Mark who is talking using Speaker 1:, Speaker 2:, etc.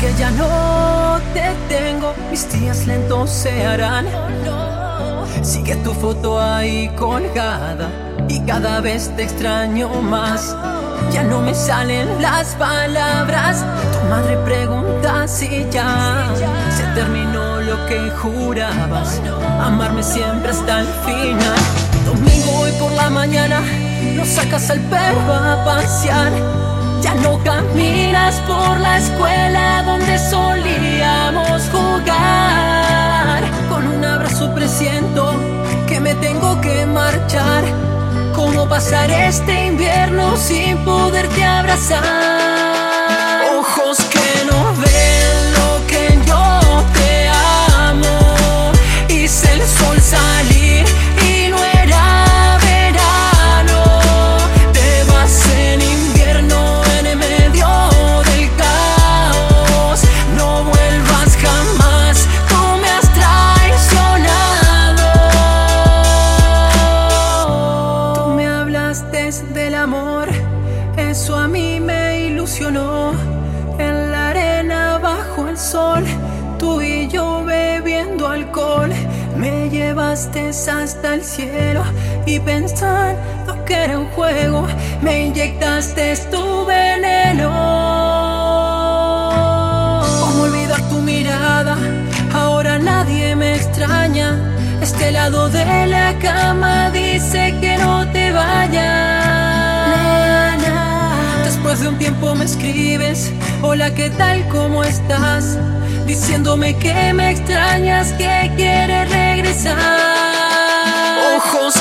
Speaker 1: que ya no te tengo, mis días lentos se harán. Sigue tu foto ahí colgada y cada vez te extraño más. Ya no me salen las palabras. Tu madre pregunta si ya se terminó lo que jurabas. Amarme siempre hasta el final. Domingo hoy por la mañana lo sacas al perro a pasear. Ya no caminas por la escuela donde solíamos jugar. Con un abrazo presiento que me tengo que marchar. ¿Cómo pasar este invierno sin poderte abrazar? Ojos que no ven lo que yo te amo. Hice el sol salir hablaste del amor, eso a mí me ilusionó. En la arena bajo el sol, tú y yo bebiendo alcohol. Me llevaste hasta el cielo y pensando que era un juego, me inyectaste tu veneno. ¿Cómo olvidar tu mirada? Ahora nadie me extraña. Este lado de la cama dice que no te vayas. Después de un tiempo me escribes, hola, ¿qué tal? ¿Cómo estás? Diciéndome que me extrañas, que quieres regresar. Ojos